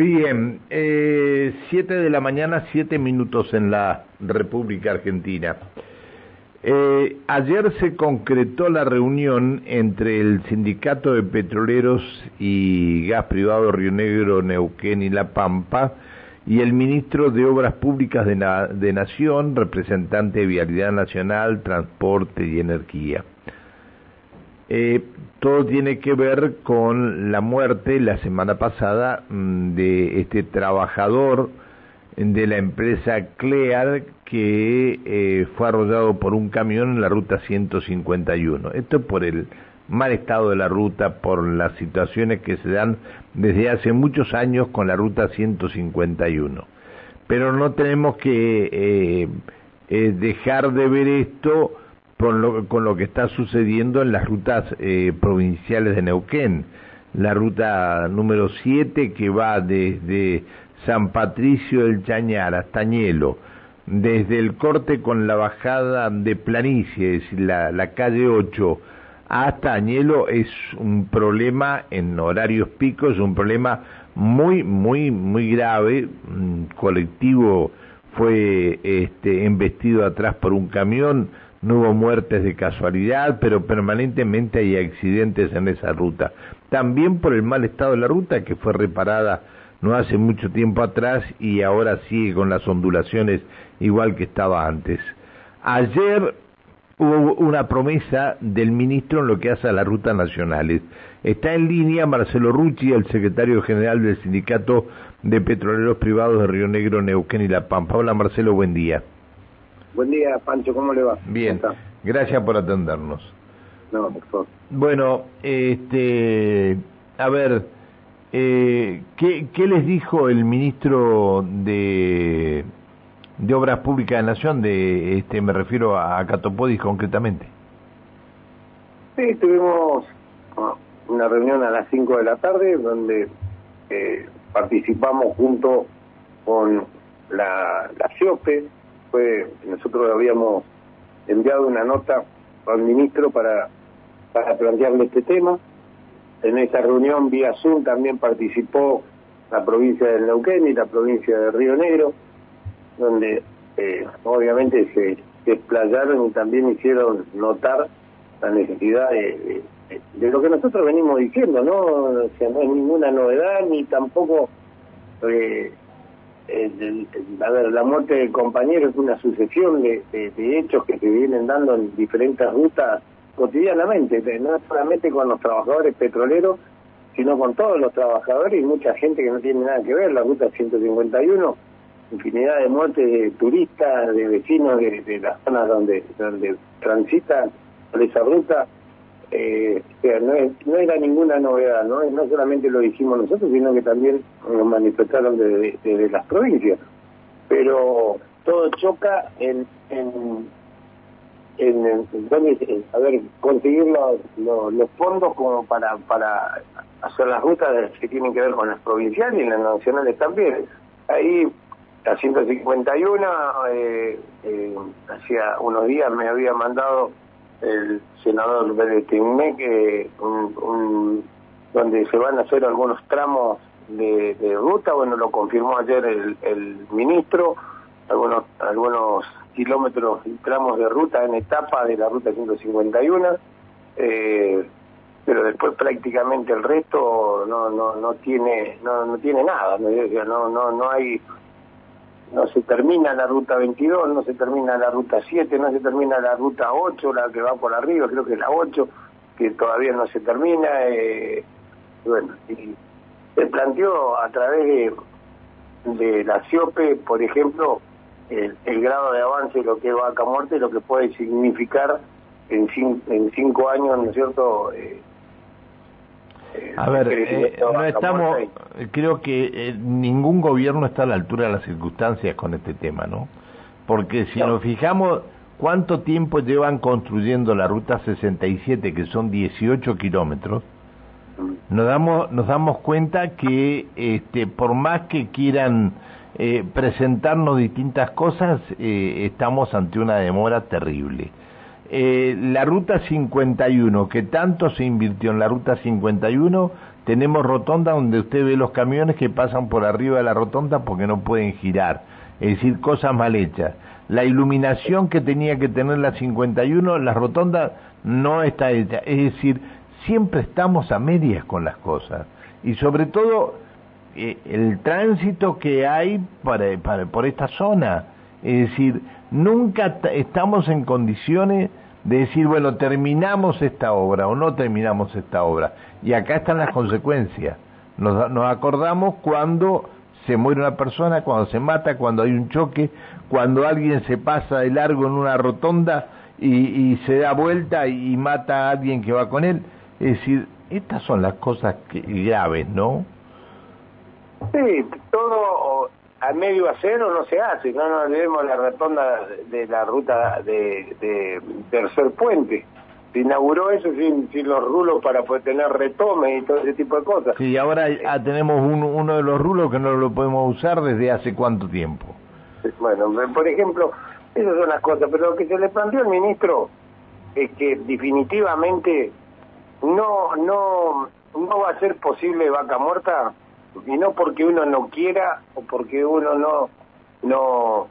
Bien, eh, siete de la mañana, siete minutos en la República Argentina. Eh, ayer se concretó la reunión entre el Sindicato de Petroleros y Gas Privado Río Negro, Neuquén y La Pampa y el ministro de Obras Públicas de, de Nación, representante de Vialidad Nacional, Transporte y Energía. Eh, todo tiene que ver con la muerte la semana pasada mm, de este trabajador de la empresa Clear que eh, fue arrollado por un camión en la ruta 151. Esto por el mal estado de la ruta, por las situaciones que se dan desde hace muchos años con la ruta 151. Pero no tenemos que eh, dejar de ver esto con lo, con lo que está sucediendo en las rutas eh, provinciales de Neuquén. La ruta número 7 que va desde San Patricio del Chañar hasta Añelo, desde el corte con la bajada de Planicie, es decir, la, calle 8, hasta Añelo es un problema en horarios picos, un problema muy, muy, muy grave. Un colectivo fue este, embestido atrás por un camión, no hubo muertes de casualidad, pero permanentemente hay accidentes en esa ruta. También por el mal estado de la ruta que fue reparada no hace mucho tiempo atrás y ahora sigue con las ondulaciones igual que estaba antes. Ayer hubo una promesa del ministro en lo que hace a las rutas nacionales. Está en línea Marcelo Rucci, el secretario general del Sindicato de Petroleros Privados de Río Negro, Neuquén y La Pampa. Hola Marcelo, buen día. Buen día, Pancho, ¿cómo le va? Bien, gracias por atendernos. No, por favor. Bueno, este, a ver, eh, ¿qué, ¿qué les dijo el ministro de, de Obras Públicas de Nación, de este, me refiero a Catopodis concretamente? Sí, tuvimos ah, una reunión a las 5 de la tarde donde eh, participamos junto con la, la CIOPE, fue nosotros habíamos enviado una nota al ministro para, para plantearle este tema. En esa reunión vía Zoom también participó la provincia de Neuquén y la provincia de Río Negro, donde eh, obviamente se, explayaron y también hicieron notar la necesidad de, de, lo que nosotros venimos diciendo, ¿no? O sea, no es ninguna novedad ni tampoco eh, eh, a ver, la muerte del compañero es una sucesión de, hechos que se vienen dando en diferentes rutas cotidianamente, no solamente con los trabajadores petroleros, sino con todos los trabajadores y mucha gente que no tiene nada que ver, la ruta 151, infinidad de muertes de turistas, de vecinos de, las zonas donde, donde transitan por esa ruta, eh, no, no, era ninguna novedad, ¿no? no solamente lo dijimos nosotros, sino que también nos manifestaron desde, las provincias. Pero todo choca en, en, en, a ver, conseguir los, los, fondos como para, para hacer las rutas que tienen que ver con las provinciales y las nacionales también. Ahí la 151, eh, eh, hacía unos días me había mandado el senador Beretimé, que donde se van a hacer algunos tramos de, ruta, bueno, lo confirmó ayer el, el ministro, algunos, algunos kilómetros y tramos de ruta en etapa de la ruta 151, eh, pero después prácticamente el resto no no no tiene no no tiene nada, no no no hay no se termina la ruta 22, no se termina la ruta 7, no se termina la ruta 8, la que va por arriba, creo que es la 8, que todavía no se termina. Eh, bueno, y se planteó a través de, de la CIOPE, por ejemplo, el, grado de avance de lo que es vaca muerte, lo que puede significar en, en cinco años, ¿no es cierto?, eh, a ver, eh, no estamos, creo que eh, ningún gobierno está a la altura de las circunstancias con este tema, ¿no? Porque si nos fijamos cuánto tiempo llevan construyendo la ruta 67, que son 18 kilómetros, mm. nos damos, nos damos cuenta que este, por más que quieran eh, presentarnos distintas cosas, estamos ante una demora terrible. Eh, la ruta 51, que tanto se invirtió en la ruta 51, tenemos rotonda donde usted ve los camiones que pasan por arriba de la rotonda porque no pueden girar, es decir, cosas mal hechas. La iluminación que tenía que tener la 51, la rotonda no está hecha, es decir, siempre estamos a medias con las cosas y sobre todo eh, el tránsito que hay para, por esta zona, es decir, nunca estamos en condiciones de decir, bueno, terminamos esta obra o no terminamos esta obra. Y acá están las consecuencias. Nos, nos acordamos cuando se muere una persona, cuando se mata, cuando hay un choque, cuando alguien se pasa de largo en una rotonda y, y se da vuelta y, mata a alguien que va con él. Es decir, estas son las cosas que, graves, ¿no? Sí, todo a medio hacer o no se hace. No nos olvidemos la rotonda de la ruta de, de tercer puente. Se inauguró eso sin, sin los rulos para poder tener retome y todo ese tipo de cosas. Sí, ahora ah, tenemos uno, uno de los rulos que no lo podemos usar desde hace cuánto tiempo. Bueno, por ejemplo, esas son las cosas, pero lo que se le planteó al ministro es que definitivamente no no no va a ser posible vaca muerta y no porque uno no quiera o porque uno no no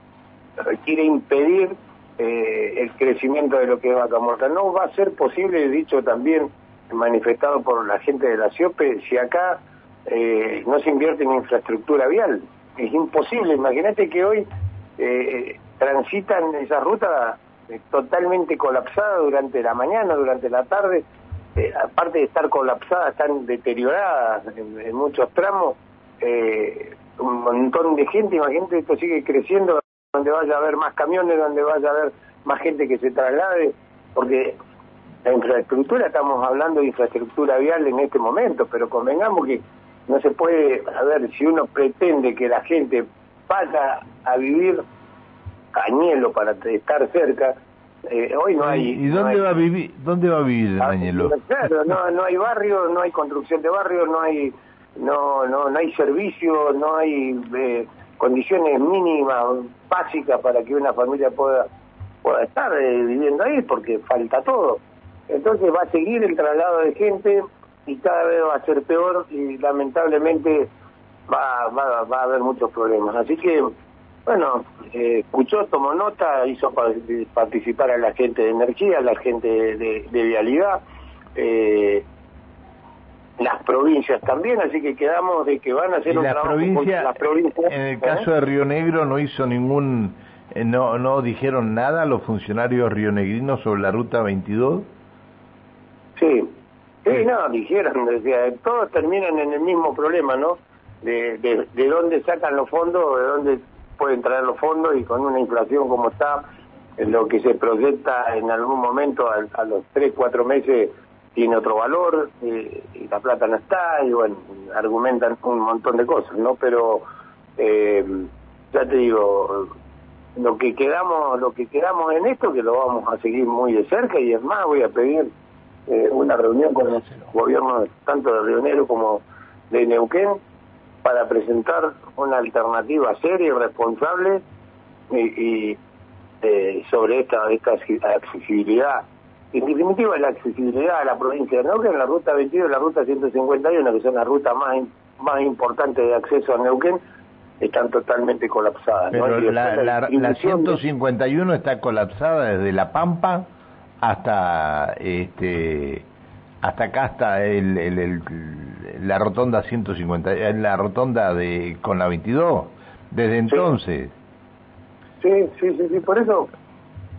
quiere impedir eh, el crecimiento de lo que es vaca muerta. No va a ser posible, dicho también, manifestado por la gente de la CIOPE, si acá eh, no se invierte en infraestructura vial. Es imposible. Imagínate que hoy eh, transitan esa ruta totalmente colapsada durante la mañana, durante la tarde, eh, aparte de estar colapsadas, están deterioradas en, muchos tramos, eh, un montón de gente, imagínate, esto sigue creciendo, donde vaya a haber más camiones, donde vaya a haber más gente que se traslade, porque la infraestructura, estamos hablando de infraestructura vial en este momento, pero convengamos que no se puede, a ver, si uno pretende que la gente vaya a vivir cañelo para estar cerca, eh, hoy no hay. ¿Y dónde va a vivir? ¿Dónde va a vivir ah, Claro, no, no hay barrio, no hay construcción de barrio, no hay, no, no, no hay servicio, no hay eh, condiciones mínimas, básicas para que una familia pueda pueda estar eh, viviendo ahí, porque falta todo. Entonces va a seguir el traslado de gente y cada vez va a ser peor y lamentablemente va, va, va a haber muchos problemas. Así que bueno, eh, escuchó, tomó nota, hizo participar a la gente de energía, a la gente de, vialidad, eh, las provincias también, así que quedamos de que van a hacer un la trabajo provincia, las provincias. En el ¿eh? caso de Río Negro no hizo ningún, no, no dijeron nada los funcionarios rionegrinos sobre la ruta 22. Sí, sí, no, dijeron, decía, todos terminan en el mismo problema, ¿no? De, de, de dónde sacan los fondos, de dónde pueden traer los fondos y con una inflación como está, lo que se proyecta en algún momento a, los tres, cuatro meses tiene otro valor eh, y la plata no está y bueno, argumentan un montón de cosas, ¿no? Pero eh, ya te digo, lo que quedamos, lo que quedamos en esto que lo vamos a seguir muy de cerca y es más voy a pedir eh, una reunión con los gobiernos tanto de Río Negro como de Neuquén para presentar una alternativa seria y responsable y, eh, sobre esta, esta accesibilidad. En definitiva, la accesibilidad a la provincia de Neuquén, la ruta 22 y la ruta 151, que son las rutas más, más importantes de acceso a Neuquén, están totalmente colapsadas. Pero la, la, 151 está colapsada desde La Pampa hasta este hasta acá hasta el, el la rotonda 150, en eh, la rotonda de con la 22, desde entonces. Sí, sí, sí, sí, por eso.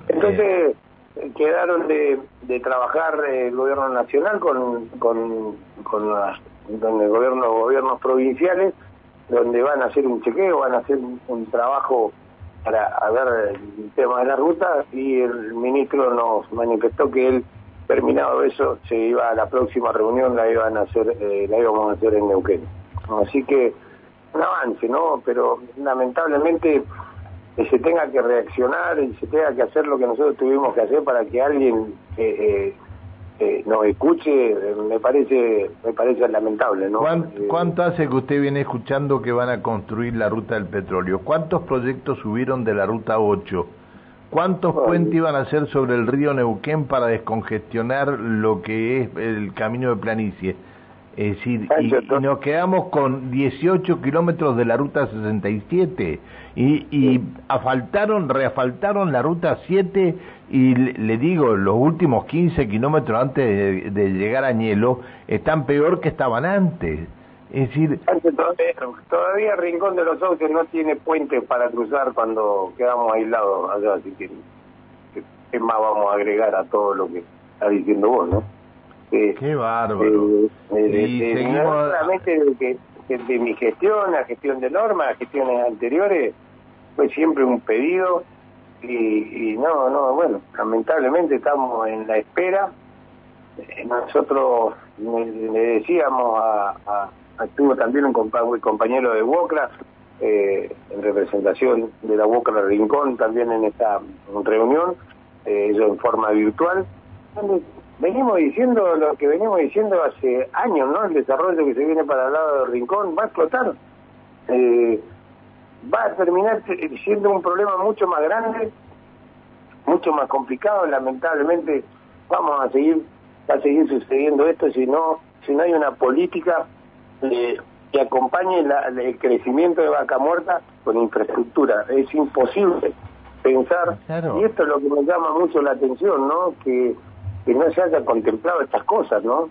Entonces eh. quedaron de, de trabajar el gobierno nacional con, con, con, las, con el gobierno, gobiernos provinciales, donde van a hacer un chequeo, van a hacer un, trabajo para ver el tema de la ruta y el ministro nos manifestó que él terminado eso, se iba a la próxima reunión, la iban a hacer, eh, la íbamos a hacer en Neuquén. Así que un avance, ¿no? Pero lamentablemente que se tenga que reaccionar y se tenga que hacer lo que nosotros tuvimos que hacer para que alguien eh, eh, nos escuche, me parece me parece lamentable, ¿no? ¿Cuánto hace que usted viene escuchando que van a construir la ruta del petróleo? ¿Cuántos proyectos subieron de la ruta 8? ¿Cuántos puentes iban a hacer sobre el río Neuquén para descongestionar lo que es el camino de planicie? Es decir, y, nos quedamos con 18 kilómetros de la ruta 67 y, y asfaltaron, reasfaltaron la ruta 7 y le, digo, los últimos 15 kilómetros antes de, llegar a Ñelo están peor que estaban antes. Es decir... Todavía, Rincón de los Sauces no tiene puente para cruzar cuando quedamos aislados allá, así que ¿qué más vamos a agregar a todo lo que está diciendo vos, no? Qué bárbaro. Eh, eh, eh, no solamente de, que, de mi gestión, la gestión de normas, gestiones anteriores, fue siempre un pedido y, no, no, bueno, lamentablemente estamos en la espera. nosotros le, decíamos a, a, estuvo también un compañero de Wocra, en representación de la Wocra Rincón, también en esta reunión, ellos en forma virtual, venimos diciendo lo que venimos diciendo hace años, ¿no? El desarrollo que se viene para el lado del rincón va a explotar. Eh, va a terminar siendo un problema mucho más grande, mucho más complicado. Lamentablemente vamos a seguir, va a seguir sucediendo esto si no, si no hay una política eh, que acompañe el crecimiento de vaca muerta con infraestructura. Es imposible pensar, y esto es lo que me llama mucho la atención, ¿no? Que que no se haya contemplado estas cosas, ¿no?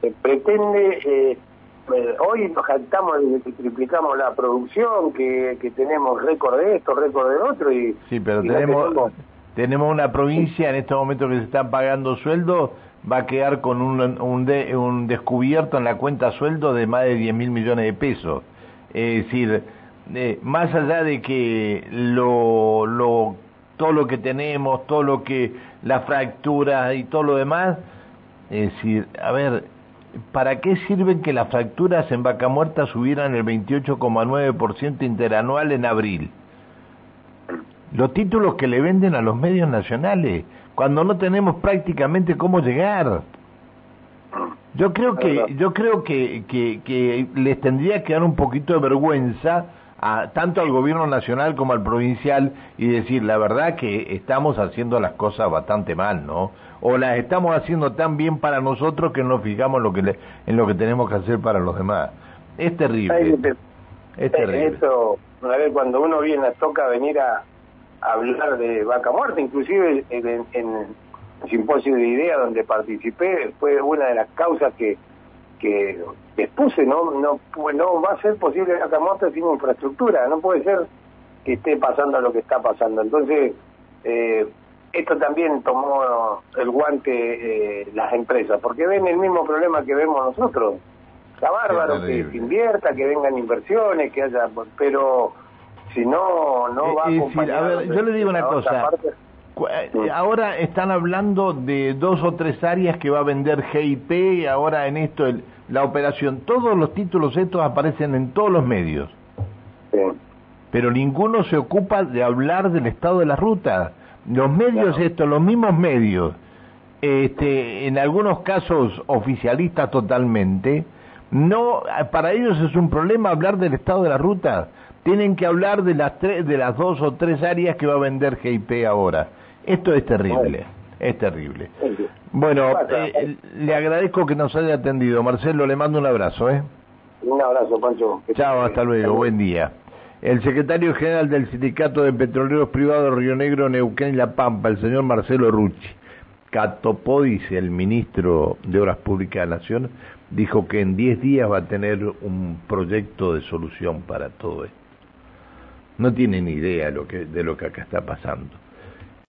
se pretende, eh, eh, hoy nos jactamos de que triplicamos la producción, que, que tenemos récord de esto, récord de otro, y... Sí, pero tenemos, tenemos una provincia en estos momentos que se están pagando sueldos, va a quedar con un, un, un descubierto en la cuenta sueldo de más de 10 mil millones de pesos. Es decir, eh, más allá de que lo, todo lo que tenemos, todo lo que, la fractura y todo lo demás, es decir, a ver, ¿para qué sirven que las fracturas en vaca muerta subieran el 28,9% interanual en abril? Los títulos que le venden a los medios nacionales, cuando no tenemos prácticamente cómo llegar. Yo creo que, yo creo que, que, que les tendría que dar un poquito de vergüenza a, tanto al gobierno nacional como al provincial y decir la verdad que estamos haciendo las cosas bastante mal, ¿no? O las estamos haciendo tan bien para nosotros que no fijamos en lo que, en lo que tenemos que hacer para los demás. Es terrible. es terrible. Eso, a ver, cuando uno viene, toca venir a, hablar de vaca muerta, inclusive en, en, en el simposio de ideas donde participé, fue una de las causas que que expuse, no, no, no va a ser posible la camota sin infraestructura, no puede ser que esté pasando lo que está pasando. Entonces, eh, esto también tomó el guante eh, las empresas, porque ven el mismo problema que vemos nosotros. Está bárbaro que se invierta, que vengan inversiones, que haya, pero si no, no va a acompañar. a ver, yo le digo una cosa. Eh, ahora están hablando de dos o tres áreas que va a vender GIP, ahora en esto la operación, todos los títulos estos aparecen en todos los medios. Pero ninguno se ocupa de hablar del estado de la ruta. Los medios estos, los mismos medios, este, en algunos casos oficialistas totalmente, no, para ellos es un problema hablar del estado de la ruta. Tienen que hablar de las tres, de las dos o tres áreas que va a vender GIP ahora. Esto es terrible, es terrible. Bueno, eh, le agradezco que nos haya atendido. Marcelo, le mando un abrazo, ¿eh? Un abrazo, Pancho. Chao, hasta luego, buen día. El secretario general del Sindicato de Petroleros Privados Río Negro, Neuquén y La Pampa, el señor Marcelo Rucci. dice el ministro de Obras Públicas de la Nación, dijo que en 10 días va a tener un proyecto de solución para todo esto. No tienen idea de lo que, de lo que acá está pasando.